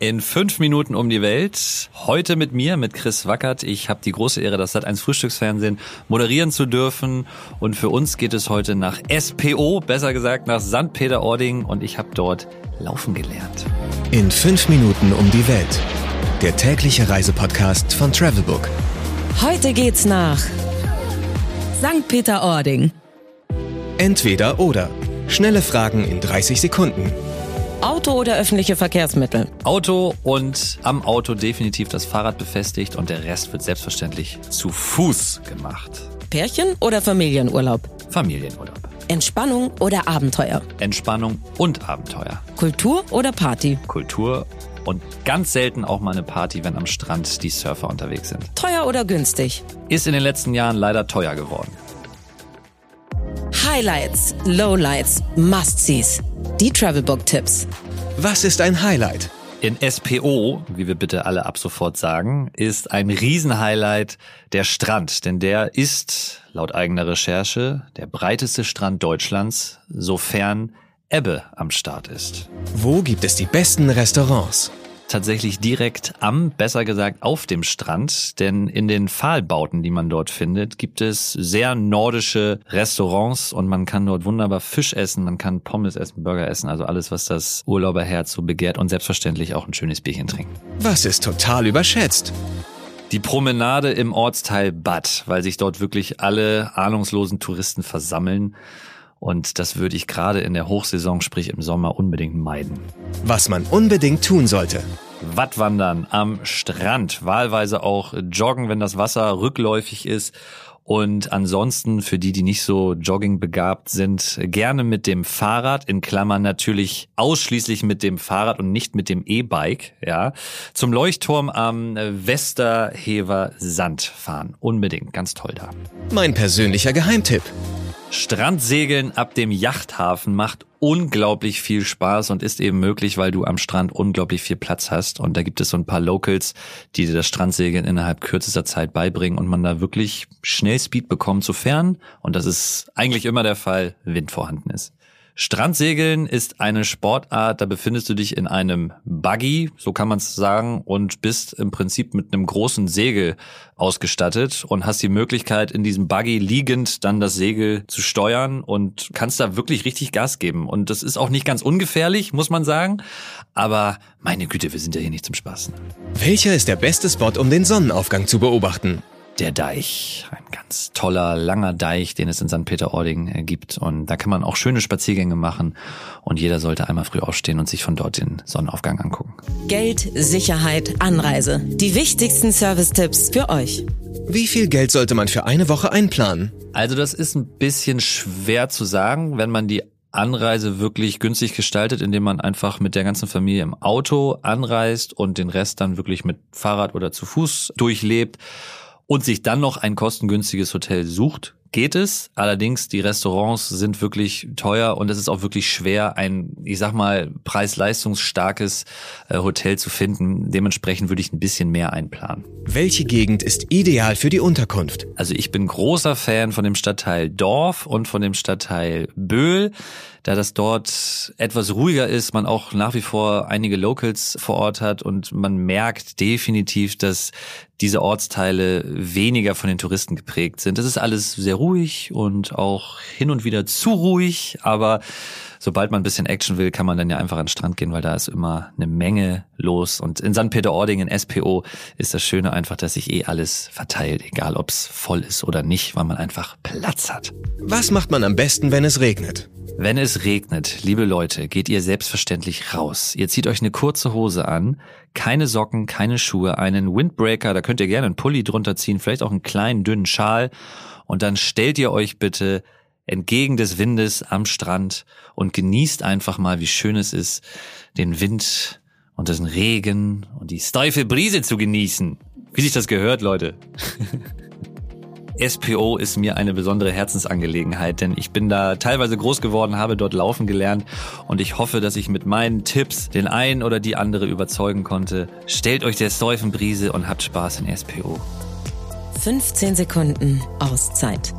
in fünf Minuten um die Welt. Heute mit mir, mit Chris Wackert. Ich habe die große Ehre, das Sat1 Frühstücksfernsehen moderieren zu dürfen. Und für uns geht es heute nach SPO, besser gesagt nach St. Peter-Ording. Und ich habe dort laufen gelernt. In fünf Minuten um die Welt. Der tägliche Reisepodcast von Travelbook. Heute geht's nach St. Peter-Ording. Entweder oder. Schnelle Fragen in 30 Sekunden. Auto oder öffentliche Verkehrsmittel? Auto und am Auto definitiv das Fahrrad befestigt und der Rest wird selbstverständlich zu Fuß gemacht. Pärchen oder Familienurlaub? Familienurlaub. Entspannung oder Abenteuer? Entspannung und Abenteuer. Kultur oder Party? Kultur und ganz selten auch mal eine Party, wenn am Strand die Surfer unterwegs sind. Teuer oder günstig? Ist in den letzten Jahren leider teuer geworden. Highlights, Lowlights, Must-Sees. Die Travelbook-Tipps. Was ist ein Highlight? In SPO, wie wir bitte alle ab sofort sagen, ist ein Riesenhighlight der Strand, denn der ist, laut eigener Recherche, der breiteste Strand Deutschlands, sofern Ebbe am Start ist. Wo gibt es die besten Restaurants? Tatsächlich direkt am, besser gesagt auf dem Strand, denn in den Pfahlbauten, die man dort findet, gibt es sehr nordische Restaurants und man kann dort wunderbar Fisch essen, man kann Pommes essen, Burger essen, also alles, was das Urlauberherz so begehrt und selbstverständlich auch ein schönes Bierchen trinken. Was ist total überschätzt? Die Promenade im Ortsteil Bad, weil sich dort wirklich alle ahnungslosen Touristen versammeln. Und das würde ich gerade in der Hochsaison, sprich im Sommer, unbedingt meiden. Was man unbedingt tun sollte. Wattwandern am Strand, wahlweise auch joggen, wenn das Wasser rückläufig ist. Und ansonsten, für die, die nicht so joggingbegabt sind, gerne mit dem Fahrrad, in Klammern natürlich ausschließlich mit dem Fahrrad und nicht mit dem E-Bike, ja, zum Leuchtturm am Westerhever Sand fahren. Unbedingt, ganz toll da. Mein persönlicher Geheimtipp. Strandsegeln ab dem Yachthafen macht unglaublich viel Spaß und ist eben möglich, weil du am Strand unglaublich viel Platz hast. Und da gibt es so ein paar Locals, die dir das Strandsegeln innerhalb kürzester Zeit beibringen und man da wirklich schnell Speed bekommt, sofern, und das ist eigentlich immer der Fall, Wind vorhanden ist. Strandsegeln ist eine Sportart, da befindest du dich in einem Buggy, so kann man es sagen, und bist im Prinzip mit einem großen Segel ausgestattet und hast die Möglichkeit, in diesem Buggy liegend dann das Segel zu steuern und kannst da wirklich richtig Gas geben. Und das ist auch nicht ganz ungefährlich, muss man sagen. Aber meine Güte, wir sind ja hier nicht zum Spaß. Welcher ist der beste Spot, um den Sonnenaufgang zu beobachten? Der Deich. Ein ganz toller, langer Deich, den es in St. Peter-Ording äh, gibt. Und da kann man auch schöne Spaziergänge machen. Und jeder sollte einmal früh aufstehen und sich von dort den Sonnenaufgang angucken. Geld, Sicherheit, Anreise. Die wichtigsten Service-Tipps für euch. Wie viel Geld sollte man für eine Woche einplanen? Also das ist ein bisschen schwer zu sagen, wenn man die Anreise wirklich günstig gestaltet, indem man einfach mit der ganzen Familie im Auto anreist und den Rest dann wirklich mit Fahrrad oder zu Fuß durchlebt und sich dann noch ein kostengünstiges Hotel sucht, geht es. Allerdings, die Restaurants sind wirklich teuer und es ist auch wirklich schwer, ein, ich sag mal, preis-leistungsstarkes äh, Hotel zu finden. Dementsprechend würde ich ein bisschen mehr einplanen. Welche Gegend ist ideal für die Unterkunft? Also ich bin großer Fan von dem Stadtteil Dorf und von dem Stadtteil Böhl da das dort etwas ruhiger ist, man auch nach wie vor einige Locals vor Ort hat und man merkt definitiv, dass diese Ortsteile weniger von den Touristen geprägt sind. Das ist alles sehr ruhig und auch hin und wieder zu ruhig, aber sobald man ein bisschen Action will, kann man dann ja einfach an den Strand gehen, weil da ist immer eine Menge los. Und in St. Peter-Ording, in SPO, ist das Schöne einfach, dass sich eh alles verteilt, egal ob es voll ist oder nicht, weil man einfach Platz hat. Was macht man am besten, wenn es regnet? Wenn es regnet, liebe Leute, geht ihr selbstverständlich raus. Ihr zieht euch eine kurze Hose an, keine Socken, keine Schuhe, einen Windbreaker, da könnt ihr gerne einen Pulli drunter ziehen, vielleicht auch einen kleinen dünnen Schal und dann stellt ihr euch bitte entgegen des Windes am Strand und genießt einfach mal, wie schön es ist, den Wind und den Regen und die steife Brise zu genießen. Wie sich das gehört, Leute. SPO ist mir eine besondere Herzensangelegenheit, denn ich bin da teilweise groß geworden, habe dort laufen gelernt und ich hoffe, dass ich mit meinen Tipps den einen oder die andere überzeugen konnte. Stellt euch der Steufenbrise und habt Spaß in SPO. 15 Sekunden Auszeit.